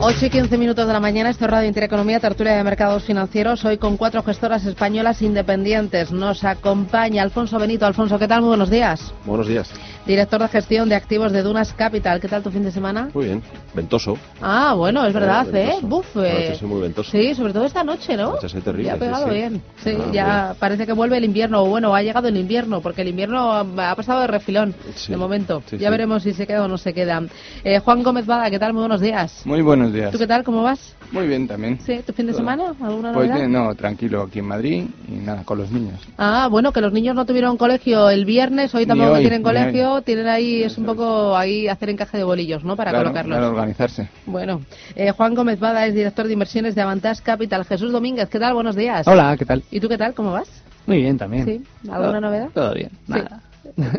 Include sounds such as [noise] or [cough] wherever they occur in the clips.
8 y 15 minutos de la mañana, esto es Radio Intereconomía, tertulia de mercados financieros. Hoy con cuatro gestoras españolas independientes. Nos acompaña Alfonso Benito. Alfonso, ¿qué tal? Muy buenos días. Buenos días. Director de gestión de activos de Dunas Capital. ¿Qué tal tu fin de semana? Muy bien, ventoso. Ah, bueno, es verdad, ¿eh? Buf. Eh. muy ventoso. Sí, sobre todo esta noche, ¿no? Noche terrible, ya ha pegado sí, bien. Sí, Ah, ya bueno. parece que vuelve el invierno. O bueno, ha llegado el invierno, porque el invierno ha pasado de refilón, Sí, de momento. sí, ya sí. veremos si se queda o no se queda. Eh, Juan Gómez Bada, ¿qué tal? Muy buenos días. Muy buenos días. ¿Tú qué tal? ¿Cómo vas? Muy bien también. Sí, ¿tu fin de semana? ¿Alguna Pues novedad? bien, no, tranquilo aquí en Madrid y nada, con los niños. Ah, bueno, que los niños no tuvieron colegio el viernes, hoy tampoco hoy, tienen colegio, tienen ahí, es un poco ahí hacer encaje de bolillos, ¿no? Para claro, colocarlos. claro, organizarse. Bueno, eh, Juan Gómez Bada es director de inversiones de Avantage Capital. Jesús Domínguez, ¿qué tal? Buenos días. Hola, ¿qué tal? ¿Y tú qué tal? ¿Cómo vas? Muy bien también. Sí, ¿alguna Todo- novedad? Todo bien. Sí.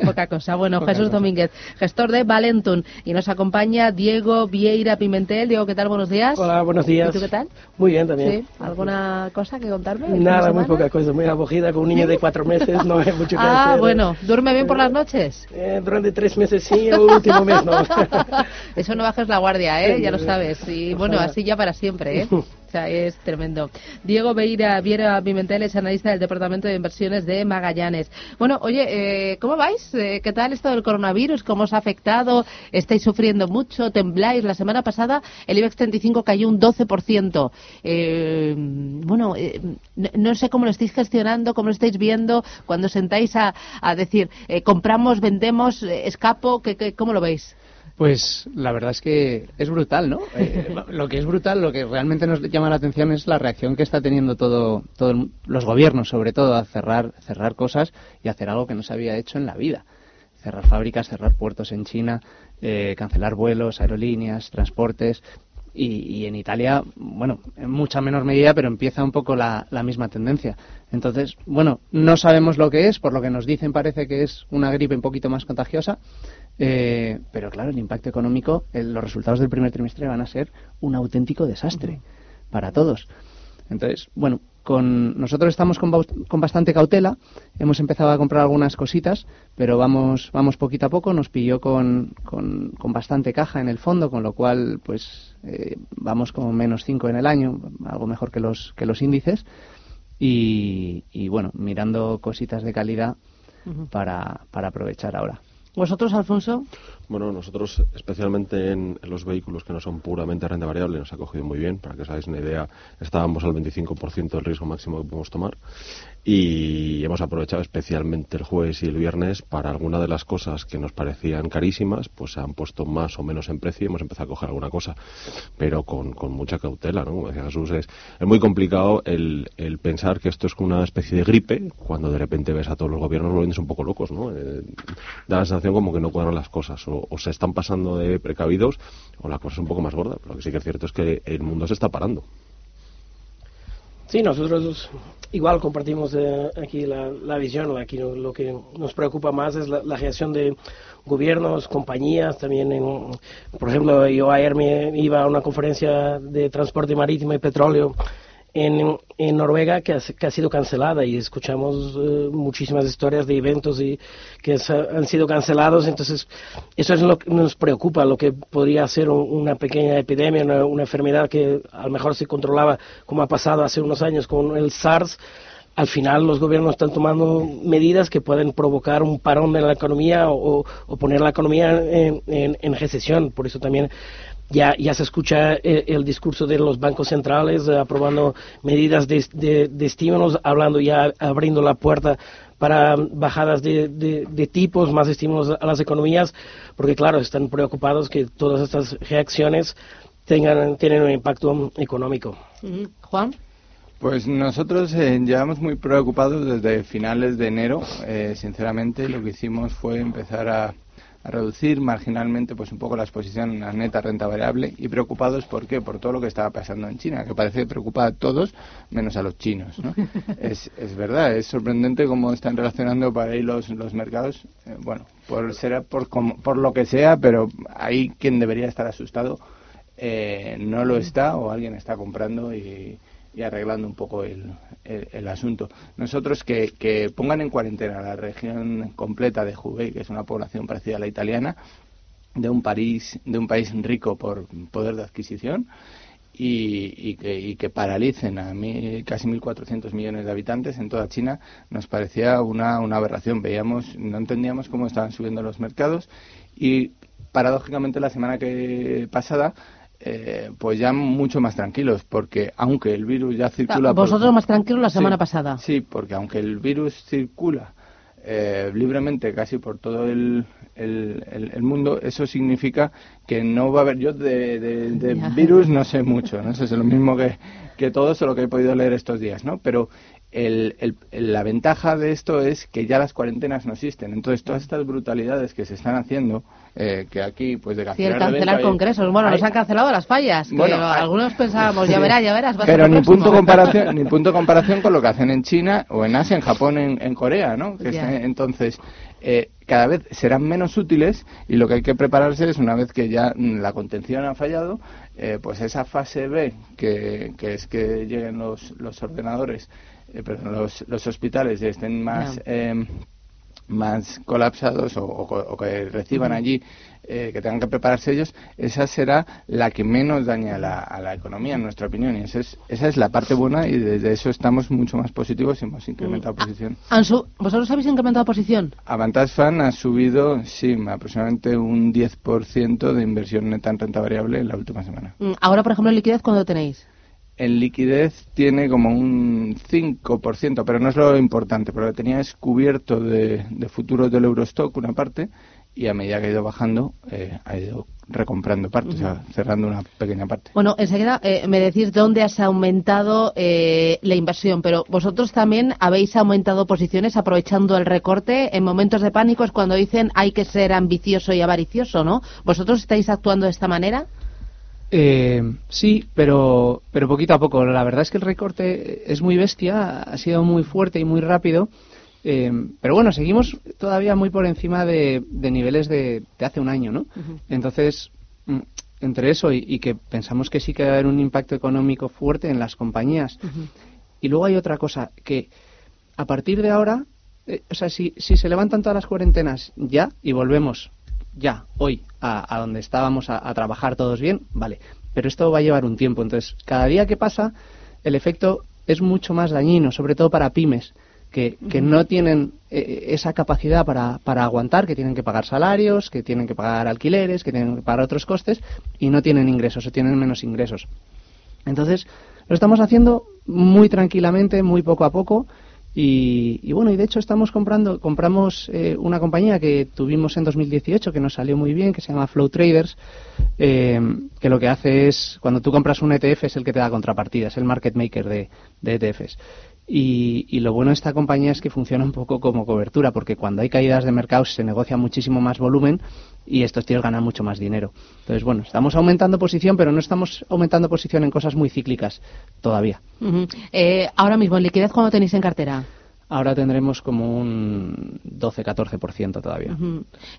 Poca cosa. Bueno, Poca Jesús cosa. Domínguez, gestor de Valentum. Y nos acompaña Diego Vieira Pimentel. Diego, ¿qué tal? Buenos días. Hola, buenos días. ¿Y tú qué tal? Muy bien también. ¿Sí? ¿Alguna cosa que contarme? Nada, muy poca cosa, muy acogida con un niño de cuatro meses, no hay mucho que Ah, hacer. bueno. ¿Duerme bien por las noches? Eh, durante tres meses sí, el último mes no. [laughs] Eso no bajes la guardia, ¿eh? Sí, Ya lo sabes. Y bueno, así ya para siempre, ¿eh? [laughs] Es tremendo. Diego Beira Viera Pimentel es analista del Departamento de Inversiones de Magallanes. Bueno, oye, eh, ¿cómo vais? Eh, ¿Qué tal esto del coronavirus? ¿Cómo os ha afectado? ¿Estáis sufriendo mucho? ¿Tembláis? La semana pasada el IBEX 35 cayó un 12%. Eh, bueno, eh, no, no sé cómo lo estáis gestionando, cómo lo estáis viendo cuando sentáis a, decir, eh, compramos, vendemos, escapo, ¿qué, qué, ¿cómo lo veis? Pues la verdad es que es brutal, ¿no? Eh, [laughs] lo que es brutal, lo que realmente nos llama la atención es la reacción que está teniendo todo, todo el- los gobiernos, sobre todo, a cerrar, cerrar cosas y hacer algo que no se había hecho en la vida. Cerrar fábricas, cerrar puertos en China, eh, cancelar vuelos, aerolíneas, transportes. Y, y en Italia, bueno, en mucha menor medida, pero empieza un poco la, la misma tendencia. Entonces, bueno, no sabemos lo que es, por lo que nos dicen parece que es una gripe un poquito más contagiosa, eh, pero claro, el impacto económico, el- los resultados del primer trimestre van a ser un auténtico desastre para todos. Entonces, bueno, con nosotros estamos con, con bastante cautela. Hemos empezado a comprar algunas cositas, pero vamos, vamos poquito a poco. Nos pilló con, con, con bastante caja en el fondo, con lo cual, pues, eh, vamos con menos 5 en el año, algo mejor que los, que los índices. Y, y bueno, mirando cositas de calidad para, para aprovechar ahora. ¿Vosotros, Alfonso? Bueno, nosotros, especialmente en, los vehículos que no son puramente renta variable, nos ha cogido muy bien. Para que os hagáis una idea, estábamos al 25% del riesgo máximo que podemos tomar. Y hemos aprovechado especialmente el jueves y el viernes para alguna de las cosas que nos parecían carísimas, pues se han puesto más o menos en precio y hemos empezado a coger alguna cosa. Pero con, con mucha cautela, ¿no? Como decía Jesús, es, es muy complicado el, el pensar que esto es una especie de gripe cuando de repente ves a todos los gobiernos volviéndose un poco locos, ¿no? Eh, da la sensación como que no cuadran las cosas, o, o se están pasando de precavidos, o la cosa es un poco más gorda. Lo que sí que es cierto es que el mundo se está parando. Sí, nosotros igual compartimos eh, aquí la, la visión. Aquí lo, que nos preocupa más es la, la reacción de gobiernos, compañías, también, en- por ejemplo, yo ayer me iba a una conferencia de transporte marítimo y petróleo en, Noruega que ha, que ha sido cancelada y escuchamos eh, muchísimas historias de eventos y que han sido cancelados. Entonces, eso es lo que nos preocupa, lo que podría ser un- una pequeña epidemia, una, enfermedad que a lo mejor se controlaba como ha pasado hace unos años con el SARS. Al final los gobiernos están tomando medidas que pueden provocar un parón de la economía o, poner la economía en recesión. Por eso también ya, ya se escucha el, el discurso de los bancos centrales eh, aprobando medidas de, de, de estímulos, hablando ya, abriendo la puerta para bajadas de, de, de tipos, más estímulos a las economías, porque claro, están preocupados que todas estas reacciones tengan, tienen un impacto económico. Juan. Pues nosotros eh, llevamos muy preocupados desde finales de enero. Eh, sinceramente, lo que hicimos fue empezar a, a reducir marginalmente pues un poco la exposición a neta renta variable y preocupados por qué por todo lo que estaba pasando en China que parece que preocupa a todos menos a los chinos ¿no? [laughs] es, es verdad es sorprendente cómo están relacionando para ahí los, los mercados. Eh, bueno por será por como- por lo que sea pero ahí quien debería estar asustado eh, no lo está o alguien está comprando y, y arreglando un poco el, el- asunto. Nosotros que, pongan en cuarentena la región completa de Hubei, que es una población parecida a la italiana, de un país, de un país rico por poder de adquisición, y, y que, y que paralicen a mí, casi 1.400 millones de habitantes en toda China nos parecía una, una aberración. Veíamos, no entendíamos cómo estaban subiendo los mercados y paradójicamente la semana que pasada eh, pues ya mucho más tranquilos porque aunque el virus ya circula por- Vosotros más tranquilos la Sí, semana pasada. Sí, porque aunque el virus circula eh, libremente casi por todo el, el, el- el mundo, eso significa que no va a haber. Yo de, de- [laughs] virus no sé mucho, ¿no? Eso es lo mismo que, que todo eso lo que he podido leer estos días, ¿no? Pero el, la ventaja de esto es que ya las cuarentenas no existen. Entonces, todas estas brutalidades que se están haciendo, eh, que aquí, pues de Sí, el cancelar cancelar congresos. Bueno, nos hay- han cancelado las fallas. que Bueno, hay- algunos pensábamos, ya verás, ya verás. Pero ni próximo. punto comparación, [laughs] ni punto comparación con lo que hacen en China o en Asia, en Japón, en, en Corea, ¿no? Que está- entonces, eh, cada vez serán menos útiles y lo que hay que prepararse es una vez que ya mm, la contención ha fallado, eh, pues esa fase B, que, que es que lleguen los, los ordenadores, eh, perdón, los, los hospitales estén más eh, más colapsados o, o- o que reciban allí eh, que tengan que prepararse ellos, esa será la que menos daña a la, a la economía, en nuestra opinión. Y esa es, esa es la parte buena y desde eso estamos mucho más positivos y hemos incrementado posición. Han su- ¿Vosotros habéis incrementado posición? Avantage Fan ha subido, sí, aproximadamente un 10% de inversión neta en renta variable en la última semana. Mm, Ahora, por ejemplo, en liquidez, ¿cuándo tenéis? En liquidez tiene como un 5%, pero no es lo importante, porque lo tenía es cubierto de, de futuros del Eurostock una parte y a medida que ha ido bajando eh, ha ido recomprando parte, o sea, cerrando una pequeña parte. Bueno, enseguida eh, me decís dónde has aumentado eh, la inversión, pero vosotros también habéis aumentado posiciones aprovechando el recorte en momentos de pánico es cuando dicen hay que ser ambicioso y avaricioso, ¿no? ¿Vosotros estáis actuando de esta manera? Eh, sí, pero, pero poquito a poco. La verdad es que el recorte es muy bestia, ha sido muy fuerte y muy rápido. eh, pero bueno, seguimos todavía muy por encima de, de niveles de, de hace un año, ¿no? Entonces, mm, entre eso y, y que pensamos que sí que va a haber un impacto económico fuerte en las compañías. Y luego hay otra cosa, que a partir de ahora, eh, o sea, si, si se levantan todas las cuarentenas ya y volvemos ya, hoy, a, a donde estábamos a, a trabajar todos bien, vale. Pero esto va a llevar un tiempo. Entonces, cada día que pasa, el efecto es mucho más dañino, sobre todo para pymes, que, que no tienen eh, esa capacidad para, para aguantar, que tienen que pagar salarios, que tienen que pagar alquileres, que tienen que pagar otros costes y no tienen ingresos o tienen menos ingresos. Entonces, lo estamos haciendo muy tranquilamente, muy poco a poco. Y, y bueno, y de hecho estamos comprando, compramos eh, una compañía que tuvimos en 2018 que nos salió muy bien, que se llama Flow Traders, eh, que lo que hace es, cuando tú compras un ETF es el que te da contrapartida, es el market maker de, de ETFs. Y, y lo bueno de esta compañía es que funciona un poco como cobertura, porque cuando hay caídas de mercado se negocia muchísimo más volumen y estos tíos ganan mucho más dinero. Entonces, bueno, estamos aumentando posición, pero no estamos aumentando posición en cosas muy cíclicas todavía. Eh, ahora mismo, en liquidez, ¿cuándo tenéis en cartera? Ahora tendremos como un 12-14% todavía.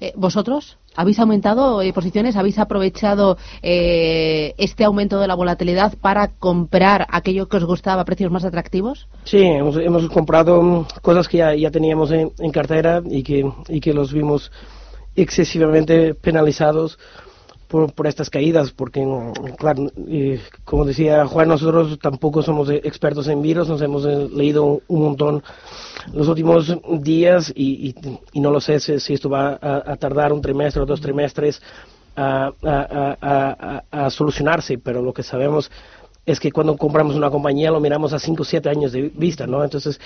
Eh, ¿Vosotros habéis aumentado eh, posiciones? ¿Habéis aprovechado eh, este aumento de la volatilidad para comprar aquello que os gustaba a precios más atractivos? Sí, hemos, hemos comprado mm, cosas que ya, ya teníamos en, en cartera y que, y que los vimos excesivamente penalizados por, por estas caídas, porque, mm, claro, como decía Juan, nosotros tampoco somos expertos en virus, nos hemos eh, leído un montón los últimos días y, y- no lo sé si, esto va a, tardar un trimestre o dos trimestres a solucionarse, pero lo que sabemos es que cuando compramos una compañía lo miramos a 5 o 7 años de vista, ¿no? Entonces,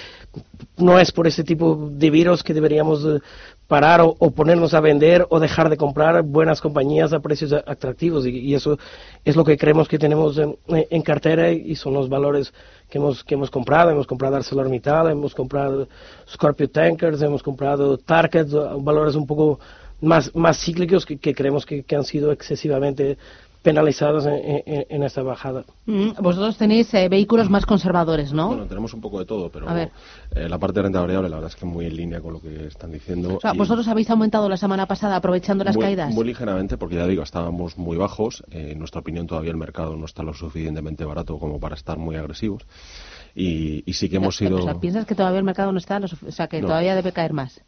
no es por ese tipo de virus que deberíamos eh, parar o, ponernos a vender o dejar de comprar buenas compañías a precios atractivos y, eso es lo que creemos que tenemos en, cartera y son los valores que hemos, que hemos comprado. Hemos comprado ArcelorMittal, hemos comprado Scorpio Tankers, hemos comprado Target, valores un poco más, más cíclicos que, creemos que, han sido excesivamente penalizados en, esta bajada. Mm, vosotros tenéis eh, vehículos más conservadores, ¿no? Bueno, tenemos un poco de todo, pero eh, la parte de renta variable la verdad es que muy en línea con lo que están diciendo. O sea, ¿vosotros habéis aumentado la semana pasada aprovechando las caídas? Muy ligeramente, porque ya digo, estábamos muy bajos. Eh, en nuestra opinión todavía el mercado no está lo suficientemente barato como para estar muy agresivos. Y, sí que hemos sido... O sea, ¿piensas que todavía el mercado no está, o sea, que todavía debe caer más?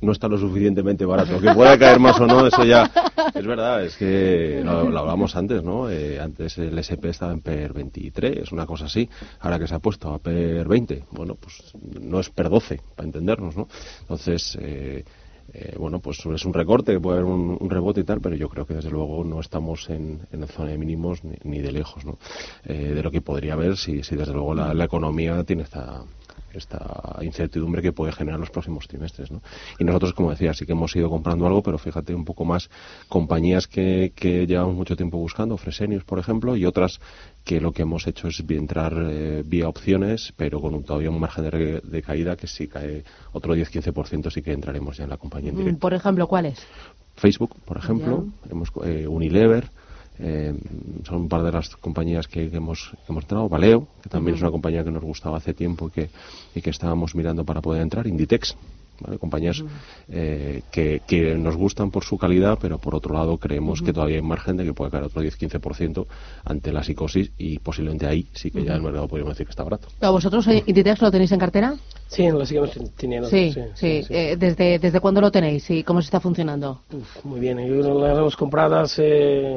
No está lo suficientemente barato. Que pueda caer más o no, eso ya es verdad, es que lo, hablamos antes, ¿no? Eh, antes el SP estaba en PER 23, una cosa así, ahora que se ha puesto a PER 20, bueno, pues no es PER 12, para entendernos, ¿no? Entonces, eh, eh, bueno, pues es un recorte, puede haber un, rebote y tal, pero yo creo que desde luego no estamos en, en zona de mínimos ni, de lejos, ¿no? de lo que podría haber si, si desde luego la, la economía tiene esta esta incertidumbre que puede generar los próximos trimestres. ¿no? Y nosotros, como decía, sí que hemos ido comprando algo, pero fíjate un poco más compañías que, que llevamos mucho tiempo buscando, Fresenius, por ejemplo, y otras que lo que hemos hecho es entrar eh, vía opciones, pero con un, todavía un margen de, caída que si cae otro 10-15% sí que entraremos ya en la compañía en directo. Por ejemplo, ¿cuáles? Facebook, por ejemplo, hemos, eh, Unilever, eh, son un par de las compañías que, hemos, que hemos entrado. Valeo, que también es una compañía que nos gustaba hace tiempo y que, y que estábamos mirando para poder entrar. Inditex, compañías eh, que, que, nos gustan por su calidad, pero por otro lado creemos que todavía hay margen de que pueda caer otro 10-15% ante la psicosis y posiblemente ahí sí que ya el mercado podríamos decir que está barato. ¿Vosotros eh, Inditex lo tenéis en cartera? Sí, lo seguimos teniendo. Sí, sí. Eh, ¿desde, ¿Desde cuándo lo tenéis y cómo se está funcionando? muy bien, lo hemos comprado hace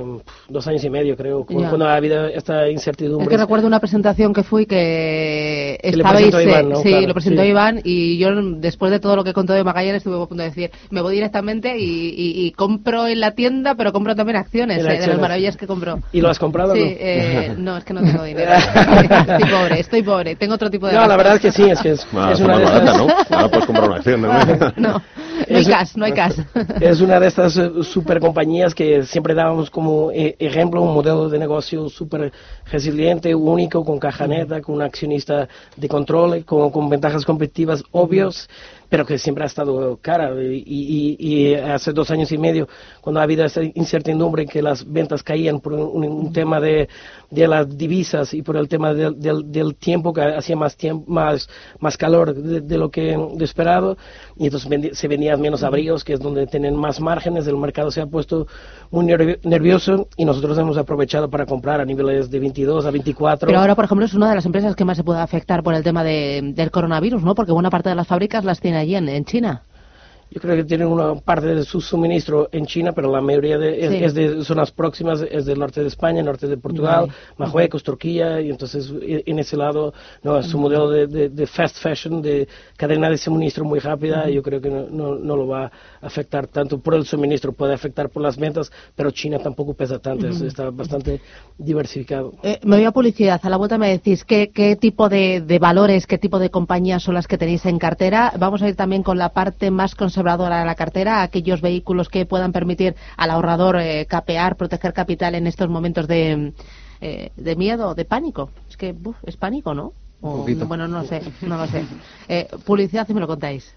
dos años y medio, creo, cuando ha habido esta incertidumbre. Es que recuerdo una presentación que fui que, estabais... Sí, lo presentó Iván y yo después de todo lo que con todo de Magallanes estuve a punto de decir, me voy directamente y, compro en la tienda, pero compro también acciones, eh, de las maravillas que compro. ¿Y lo has comprado? Sí, no? Eh, no, es que no tengo [laughs] dinero. [laughs] estoy pobre, estoy pobre, tengo otro tipo de... No, la verdad es que sí, es que es, [laughs] es una de barata, ¿no? Ahora puedes comprar una acción, ¿no? no. No hay cash, no hay cash. Es una de estas eh, super compañías que siempre dábamos como ejemplo un modelo de negocio súper resiliente, único, con caja neta, con un accionista de control, con, con ventajas competitivas obvias pero que siempre ha estado cara. Y, hace dos años y medio, cuando ha habido esa incertidumbre que las ventas caían por un, tema de, de, las divisas y por el tema del, tiempo, que hacía más, tiempo, más, más calor de, lo que de esperado, y entonces se vendían menos abrigos, que es donde tienen más márgenes, el mercado se ha puesto muy nervioso y nosotros hemos aprovechado para comprar a niveles de 22 a 24. Pero ahora, por ejemplo, es una de las empresas que más se puede afectar por el tema del coronavirus, ¿no? Porque buena parte de las fábricas las tiene allí en, China. Yo creo que tienen una parte de su suministro en China, pero la mayoría de, es, de zonas próximas, es del norte de España, norte de Portugal, Marruecos, Turquía, y entonces en ese lado, no, es un modelo de, fast fashion, de cadena de suministro muy rápida, yo creo que no, no, lo va a afectar tanto por el suministro, puede afectar por las ventas, pero China tampoco pesa tanto, está bastante diversificado. Eh, me voy a publicidad, a la vuelta me decís qué, qué tipo de, de valores, qué tipo de compañías son las que tenéis en cartera. Vamos a ir también con la parte más conservadora de la cartera, aquellos vehículos que puedan permitir al ahorrador eh, capear, proteger capital en estos momentos de, eh, de miedo, de pánico. Es que es pánico, ¿no? bueno, no lo sé, no lo sé. Eh, publicidad si me lo contáis.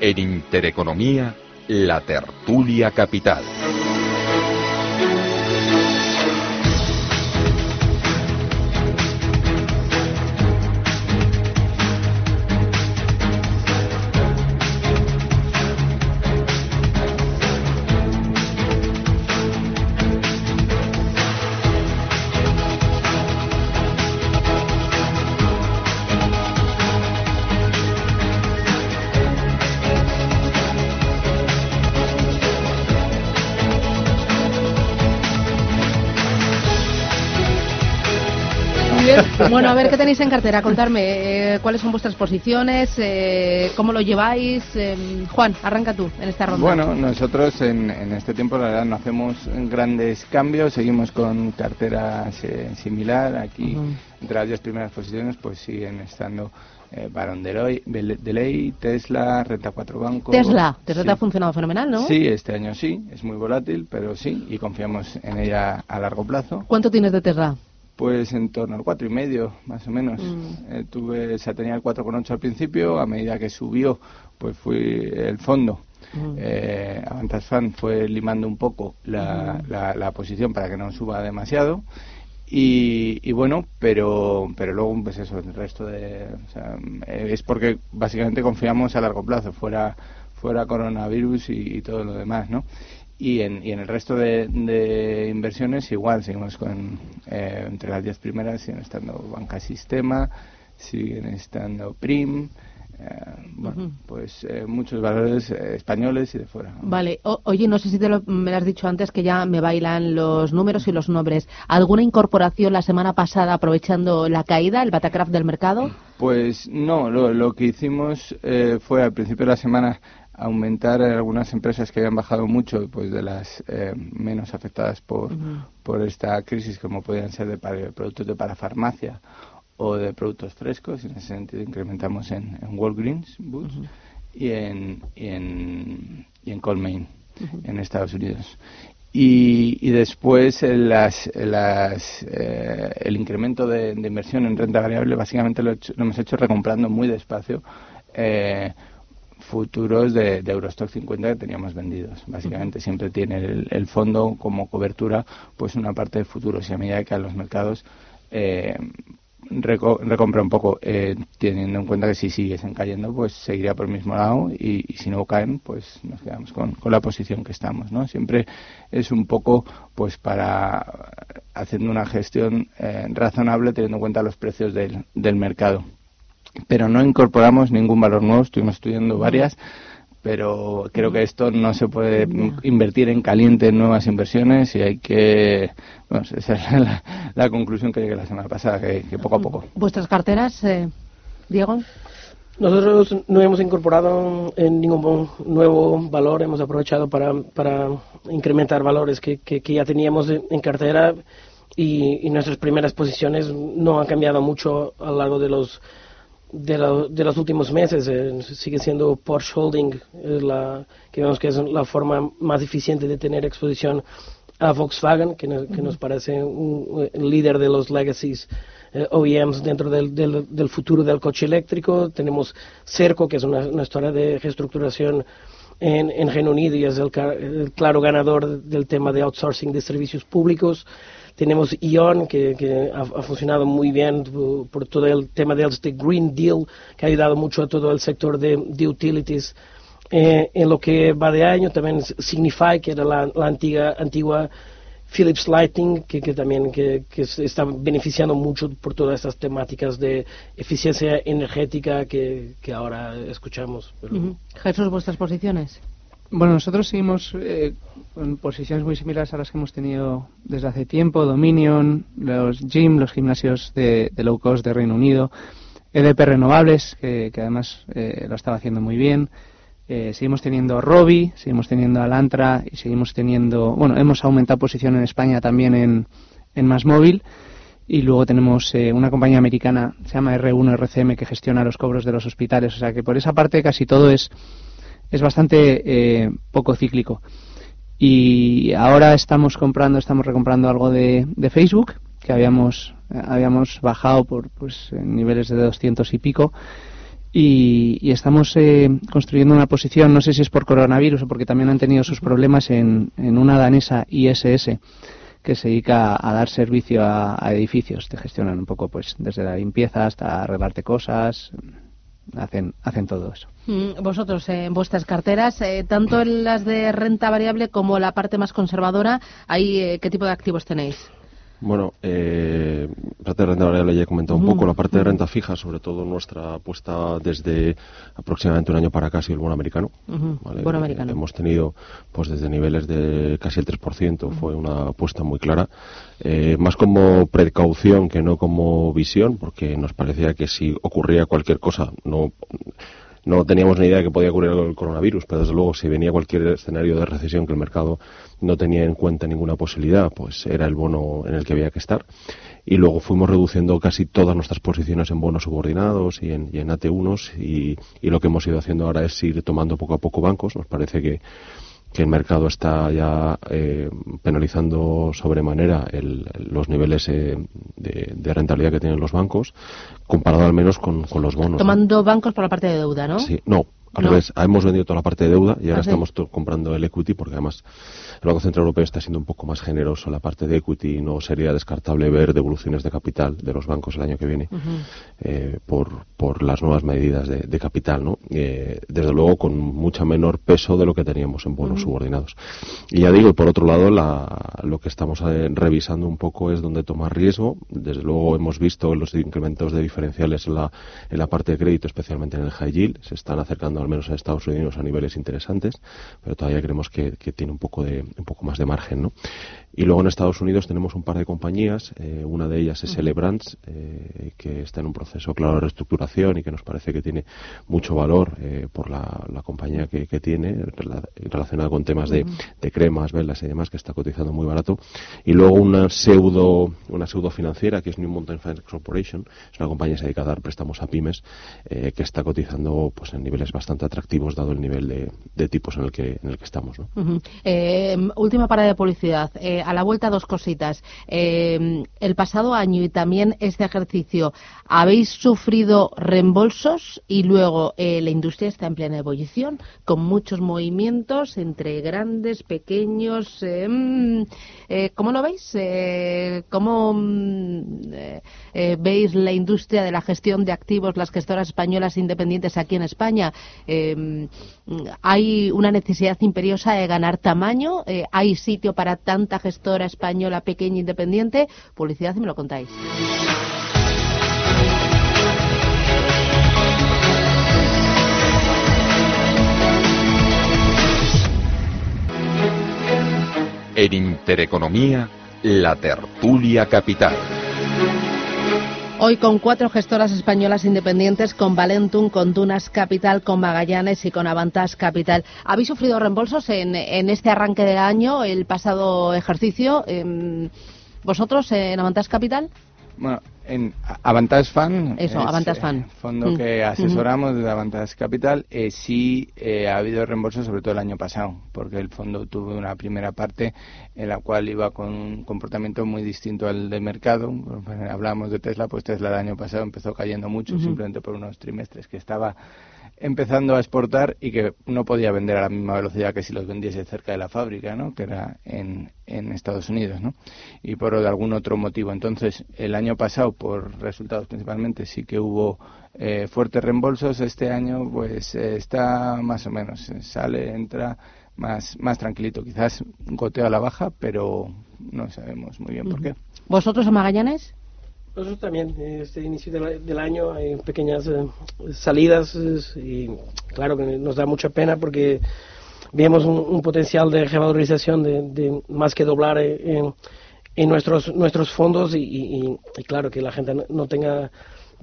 En Intereconomía, la tertulia capital. Bueno, a ver, ¿qué tenéis en cartera? Contarme, eh, ¿cuáles son vuestras posiciones? Eh, ¿Cómo lo lleváis? Eh, Juan, arranca tú en esta ronda. Bueno, nosotros en, en, este tiempo la verdad no hacemos grandes cambios, seguimos con cartera similar. Aquí, entre las 10 primeras posiciones, pues siguen estando eh, Barón de Ley, Tesla, Renta 4 Banco. Tesla, Tesla ha funcionado fenomenal, ¿no? Sí, este año sí, es muy volátil, pero sí, y confiamos en ella a largo plazo. ¿Cuánto tienes de Tesla? Pues en torno al cuatro y medio, más o menos. Mm. Eh, tuve, se tenía el 4,8 al principio, a medida que subió, pues fui el fondo. Mm. Eh, Avantas Fan fue limando un poco la, mm. la, la posición para que no suba demasiado y, bueno, pero, pero luego, pues eso, el resto de. O sea, es porque básicamente confiamos a largo plazo, fuera, fuera coronavirus y, todo lo demás, ¿no? Y en, y en el resto de, de inversiones, igual, seguimos con. Eh, entre las diez primeras siguen estando Banca Sistema, siguen estando Prim. Eh, bueno, pues eh, muchos valores eh, españoles y de fuera. Vale, oye, no sé si te lo, me lo has dicho antes que ya me bailan los números y los nombres. ¿Alguna incorporación la semana pasada aprovechando la caída, el Batacraft del mercado? Pues no, lo, lo que hicimos fue al principio de la semana aumentar algunas empresas que habían bajado mucho, pues de las menos afectadas por, por esta crisis, como podían ser de productos de parafarmacia o de productos frescos. En ese sentido incrementamos en, en Walgreens Boots y, en, y, en, y en Colmain en Estados Unidos. Y, y después las, las, eh, el incremento de, inversión en renta variable básicamente lo, hemos hecho recomprando muy despacio eh, futuros de, de, Eurostock 50 que teníamos vendidos. Básicamente siempre tiene el, el, fondo como cobertura pues una parte de futuros y a medida que los mercados eh, recompra un poco, eh, teniendo en cuenta que si siguiesen cayendo, pues seguiría por el mismo lado y, si no caen, pues nos quedamos con, la posición que estamos, ¿no? Siempre es un poco, pues para haciendo una gestión eh, razonable teniendo en cuenta los precios del, del mercado. Pero no incorporamos ningún valor nuevo, estuvimos estudiando varias pero creo que esto no se puede invertir en caliente en nuevas inversiones y hay que bueno, esa es la, conclusión que llegué la semana pasada que, poco a poco. Vuestras carteras eh, Diego nosotros no hemos incorporado en ningún nuevo valor, hemos aprovechado para, para incrementar valores que, que, ya teníamos en cartera y, y, nuestras primeras posiciones no han cambiado mucho a lo largo de los de, de los últimos meses eh, sigue siendo Porsche Holding eh, la, que vemos que es la forma más eficiente de tener exposición a Volkswagen, que, nos parece un, líder de los legacies eh, OEMs dentro del, del, futuro del coche eléctrico. Tenemos Cerco, que es una, una historia de reestructuración en, en, Reino Unido y es el, el claro ganador del tema de outsourcing de servicios públicos. Tenemos ION, que, ha, funcionado muy bien por, todo el tema del este Green Deal, que ha ayudado mucho a todo el sector de, utilities. Eh, en lo que va de año, también Signify, que era la, antigua, antigua Philips Lighting, que, también que, está beneficiando mucho por todas estas temáticas de eficiencia energética que, ahora escuchamos. Jesús, vuestras posiciones. Bueno, nosotros seguimos eh, con posiciones muy similares a las que hemos tenido desde hace tiempo. Dominion, los gym, los gimnasios de, low cost de Reino Unido, EDP Renovables, que, además eh, lo estaba haciendo muy bien. Eh, seguimos teniendo Robi, seguimos teniendo Alantra y seguimos teniendo, bueno, hemos aumentado posición en España también en, en Más Móvil. Y luego tenemos una compañía americana, se llama R1 RCM, que gestiona los cobros de los hospitales. O sea que por esa parte casi todo es es bastante eh, poco cíclico. Y ahora estamos comprando, estamos recomprando algo de, de Facebook, que habíamos, habíamos bajado por pues, niveles de 200 y pico. Y, estamos eh, construyendo una posición, no sé si es por coronavirus o porque también han tenido sus problemas en, en una danesa ISS que se dedica a, dar servicio a, a, edificios. Te gestionan un poco pues desde la limpieza hasta arreglarte cosas, hacen, hacen todo eso. Mm, vosotros, en vuestras carteras, eh, tanto en las de renta variable como la parte más conservadora, ahí, eh, ¿qué tipo de activos tenéis? Bueno, eh, parte de renta variable ya he comentado un poco. La parte de renta fija, sobre todo nuestra apuesta desde aproximadamente un año para casi el bono americano. Bono americano. hemos tenido, pues desde niveles de casi el 3%, fue una apuesta muy clara. Eh, más como precaución que no como visión, porque nos parecía que si ocurría cualquier cosa, no no teníamos ni idea de que podía ocurrir el coronavirus, pero desde luego si venía cualquier escenario de recesión que el mercado no tenía en cuenta ninguna posibilidad, pues era el bono en el que había que estar. Y luego fuimos reduciendo casi todas nuestras posiciones en bonos subordinados y en, AT1s y, y lo que hemos ido haciendo ahora es ir tomando poco a poco bancos. Nos parece que que el mercado está ya eh, penalizando sobremanera los niveles eh, de, rentabilidad que tienen los bancos, comparado al menos con, los bonos. Tomando bancos por la parte de deuda, ¿no? Sí, no, al revés, hemos vendido toda la parte de deuda y ahora ¿Ah, estamos comprando el equity porque además el Banco Central Europeo está siendo un poco más generoso en la parte de equity y no sería descartable ver devoluciones de capital de los bancos el año que viene eh, por, por las nuevas medidas de, capital, ¿no? Eh, desde luego con mucha menor peso de lo que teníamos en bonos subordinados. Y ya digo, por otro lado, lo que estamos eh, revisando un poco es dónde tomar riesgo. Desde luego hemos visto los incrementos de diferenciales en la, en la parte de crédito, especialmente en el high yield, se están acercando al menos en Estados Unidos a niveles interesantes, pero todavía creemos que, que tiene un poco de, un poco más de margen, ¿no? Y luego en Estados Unidos tenemos un par de compañías, eh, una de ellas es Celebrands, eh, que está en un proceso claro de reestructuración y que nos parece que tiene mucho valor eh, por la, compañía que, tiene relacionada con temas de, cremas, velas y demás, que está cotizando muy barato. Y luego una pseudo, una pseudo financiera que es New Mountain Finance Corporation, es una compañía que se dedica a dar préstamos a pymes, que está cotizando pues en niveles bastante atractivos dado el nivel de, tipos en el que, en el que estamos. ¿no? última parada de publicidad a la vuelta dos cositas. Eh, el pasado año y también este ejercicio, ¿habéis sufrido reembolsos? Y luego eh, la industria está en plena ebullición, con muchos movimientos entre grandes, pequeños. Eh, mm, ¿Cómo lo veis? ¿Cómo mm, veis la industria de la gestión de activos, las gestoras españolas independientes aquí en España? Mm, ¿Hay una necesidad imperiosa de ganar tamaño? ¿Hay sitio para tanta gestora española pequeña independiente. Publicidad me lo contáis. En Intereconomía, la tertulia capital. Hoy con cuatro gestoras españolas independientes, con Valentum, con Dunas Capital, con Magallanes y con Avantas Capital. ¿Habéis sufrido reembolsos en, este arranque del año, el pasado ejercicio? Em, ¿Vosotros en Avantas Capital? Bueno, en Avantage Fan, Eso, Avantage Fan. Eh, fondo que mm. asesoramos de Avantage Capital, eh, sí eh, ha habido reembolsos, sobre todo el año pasado, porque el fondo tuvo una primera parte en la cual iba con un comportamiento muy distinto al del mercado. Hablábamos de Tesla, pues Tesla el año pasado empezó cayendo mucho, simplemente por unos trimestres que estaba empezando a exportar y que no podía vender a la misma velocidad que si los vendiese cerca de la fábrica, ¿no? que era en, en Estados Unidos, ¿no? y por algún otro motivo. Entonces, el año pasado, por resultados principalmente, sí que hubo eh, fuertes reembolsos. Este año, pues está más o menos, sale, entra más, más tranquilito. Quizás goteo a la baja, pero no sabemos muy bien por qué. ¿Vosotros a Magallanes? Nosotros también, este inicio del, año hay pequeñas eh, salidas y claro que nos da mucha pena porque vemos un, potencial de revalorización de, más que doblar en, en nuestros nuestros fondos y, claro que la gente no tenga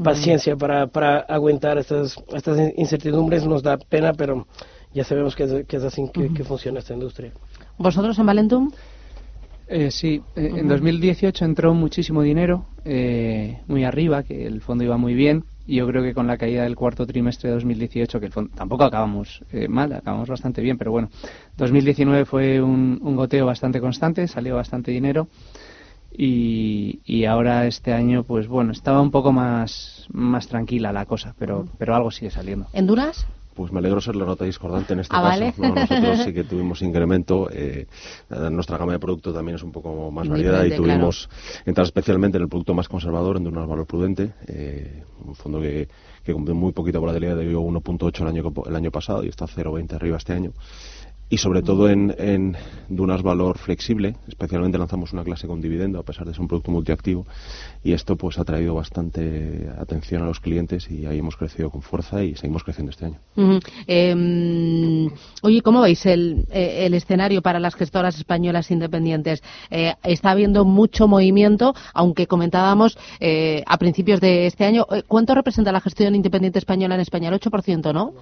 paciencia para, para aguantar estas, estas incertidumbres nos da pena, pero ya sabemos que es, así que, funciona esta industria. ¿Vosotros en Valentum? Eh, sí, eh, en 2018 entró muchísimo dinero, eh, muy arriba, que el fondo iba muy bien. Y yo creo que con la caída del cuarto trimestre de 2018, que el fondo, tampoco acabamos mal, acabamos bastante bien, pero bueno, 2019 fue un, goteo bastante constante, salió bastante dinero. Y, y, ahora este año, pues bueno, estaba un poco más, más tranquila la cosa, pero, pero algo sigue saliendo. ¿En Duras? Pues me alegro ser la nota discordante en este ah, caso. nosotros sí que [laughs] tuvimos incremento. Eh, nuestra gama de producto también es un poco más variada y tuvimos entrar especialmente en el producto más conservador, en un valor prudente, eh, un fondo que, que con muy poquita volatilidad debió 1.8 el año, el año pasado y está 0.20 arriba este año. Y sobre todo en, en Dunas Valor flexible, especialmente lanzamos una clase con dividendo a pesar de ser un producto multiactivo y esto pues ha traído bastante atención a los clientes y ahí hemos crecido con fuerza y seguimos creciendo este año. Em, oye, ¿cómo veis el, eh, el, escenario para las gestoras españolas independientes? Eh, está habiendo mucho movimiento, aunque comentábamos eh, a principios de este año, ¿cuánto representa la gestión independiente española en España? El 8%, ¿no?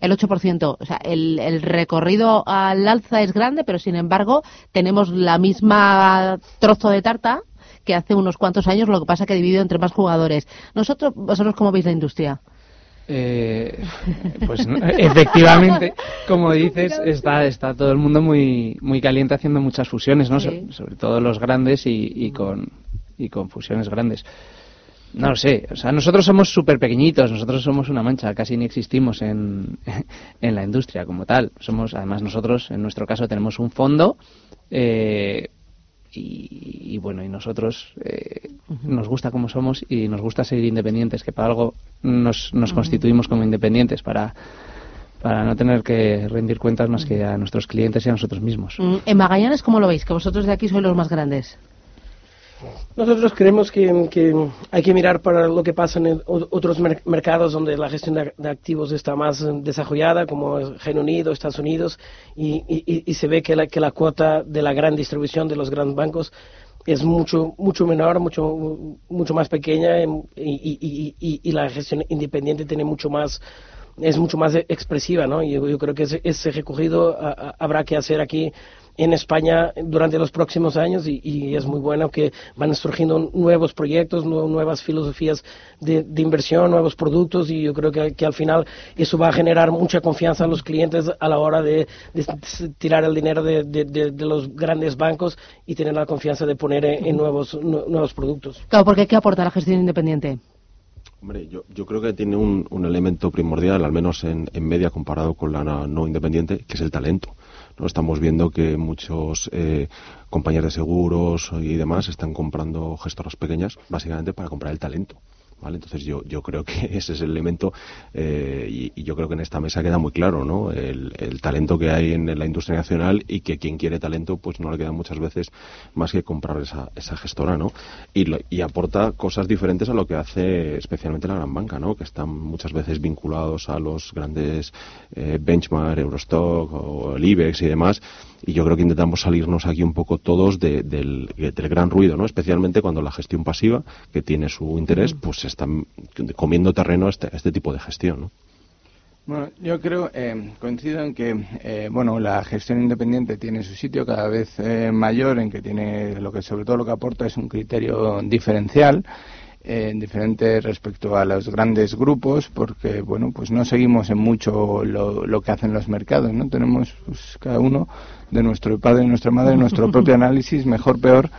El 8%. O sea, el, el, recorrido al alza es grande, pero sin embargo tenemos la misma trozo de tarta que hace unos cuantos años, lo que pasa que dividido entre más jugadores. Nosotros, ¿Vosotros cómo veis la industria? Eh, pues [laughs] efectivamente, como dices, está, está todo el mundo muy, muy caliente haciendo muchas fusiones, ¿no? sobre todo los grandes y, y, con, y con fusiones grandes. No lo sé, o sea, nosotros somos súper pequeñitos, nosotros somos una mancha, casi ni existimos en, [laughs] en la industria como tal. Somos, además nosotros, en nuestro caso, tenemos un fondo eh, y, bueno, y nosotros eh, nos gusta como somos y nos gusta ser independientes, que para algo nos, nos constituimos como independientes, para, para no tener que rendir cuentas más que a nuestros clientes y a nosotros mismos. Mm, en Magallanes, ¿cómo lo veis? Que vosotros de aquí sois los más grandes. Nosotros creemos que, hay que mirar para lo que pasa en otros mercados donde la gestión de, activos está más desarrollada, como Reino Unido, Estados Unidos, y, y, y se ve que la, que la cuota de la gran distribución de los grandes bancos es mucho mucho menor, mucho mucho más pequeña y, y, la gestión independiente tiene mucho más es mucho más expresiva, ¿no? Y yo, creo que ese, ese recorrido habrá que hacer aquí en España durante los próximos años y, es muy bueno que van surgiendo nuevos proyectos, nuevas filosofías de, inversión, nuevos productos y yo creo que, al final eso va a generar mucha confianza a los clientes a la hora de, tirar el dinero de, los grandes bancos y tener la confianza de poner en, nuevos, nuevos productos. Claro, porque ¿qué aporta la gestión independiente? Hombre, yo, yo creo que tiene un, un elemento primordial, al menos en, en media comparado con la no independiente, que es el talento. ¿No? Estamos viendo que muchos eh, compañías de seguros y demás están comprando gestoras pequeñas básicamente para comprar el talento. ¿Vale? Entonces yo, yo creo que [laughs] ese es el elemento eh, y, yo creo que en esta mesa queda muy claro ¿no? El, talento que hay en, la industria nacional y que quien quiere talento pues no le queda muchas veces más que comprar esa, esa gestora ¿no? y, y aporta cosas diferentes a lo que hace especialmente la gran banca ¿no? que están muchas veces vinculados a los grandes eh, benchmark, Eurostock o el IBEX y demás y yo creo que intentamos salirnos aquí un poco todos del, del, gran ruido, ¿no? Especialmente cuando la gestión pasiva, que tiene su interés, pues está comiendo terreno a este, este tipo de gestión, ¿no? Bueno, yo creo, eh, coincido en que, eh, bueno, la gestión independiente tiene su sitio cada vez eh, mayor, en que tiene, lo que sobre todo lo que aporta es un criterio diferencial eh, diferente respecto a los grandes grupos porque bueno pues no seguimos en mucho lo, lo que hacen los mercados no tenemos pues, cada uno de nuestro padre y nuestra madre nuestro propio [laughs] análisis mejor peor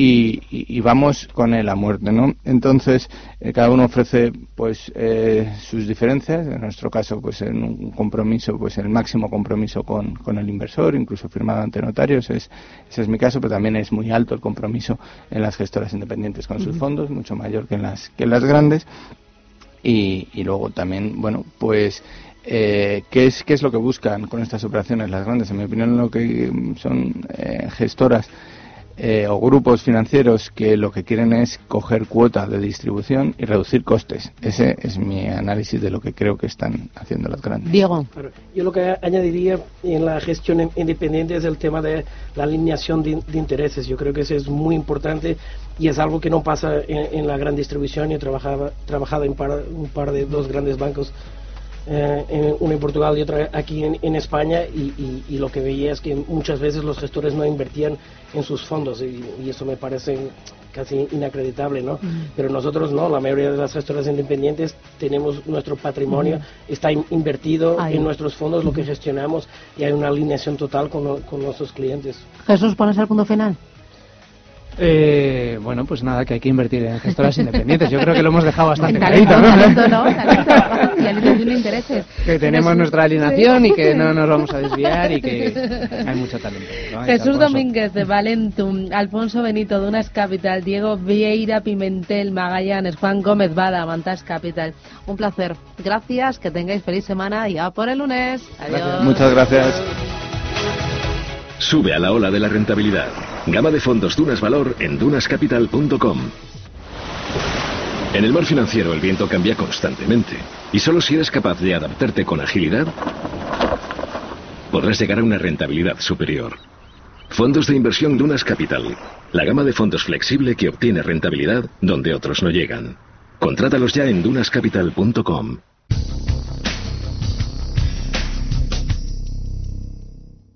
y, vamos con él a muerte, ¿no? Entonces, eh, cada uno ofrece, pues, eh, sus diferencias. En nuestro caso, pues, en un compromiso, pues, el máximo compromiso con, con el inversor, incluso firmado ante notarios. Es, ese es mi caso, pero también es muy alto el compromiso en las gestoras independientes con sus fondos, mucho mayor que en las, que en las grandes. Y, y luego también, bueno, pues, eh, ¿qué, es, ¿qué es lo que buscan con estas operaciones las grandes? En mi opinión, lo que son gestoras eh, o grupos financieros que lo que quieren es coger cuota de distribución y reducir costes. Ese es mi análisis de lo que creo que están haciendo las grandes. Diego. Yo lo que añadiría en la gestión independiente es el tema de la alineación de, intereses. Yo creo que eso es muy importante y es algo que no pasa en, la gran distribución. Yo trabajaba, trabajado en un par de dos grandes bancos eh, una en Portugal y otra aquí en, España y, lo que veía es que muchas veces los gestores no invertían en sus fondos y, eso me parece casi inacreditable, ¿no? Pero nosotros no, la mayoría de las gestoras independientes tenemos nuestro patrimonio, está invertido en nuestros fondos, lo que gestionamos y hay una alineación total con, con nuestros clientes. Jesús, ¿pones el punto final? Eh, bueno, pues nada, que hay que invertir en gestoras independientes. Yo creo que lo hemos dejado bastante clarito, ¿no? ¿no? de intereses. Que tenemos nuestra alineación y que no nos vamos a desviar y que hay mucho talento. Jesús Domínguez de Valentum, Alfonso Benito de Unas Capital, Diego Vieira Pimentel Magallanes, Juan Gómez Bada, Mantas Capital. Un placer. Gracias, que tengáis feliz semana y a por el lunes. Adiós. Muchas gracias. Sube a la ola de la rentabilidad. Gama de fondos Dunas Valor en dunascapital.com. En el mar financiero el viento cambia constantemente y solo si eres capaz de adaptarte con agilidad podrás llegar a una rentabilidad superior. Fondos de inversión Dunas Capital, la gama de fondos flexible que obtiene rentabilidad donde otros no llegan. Contrátalos ya en dunascapital.com.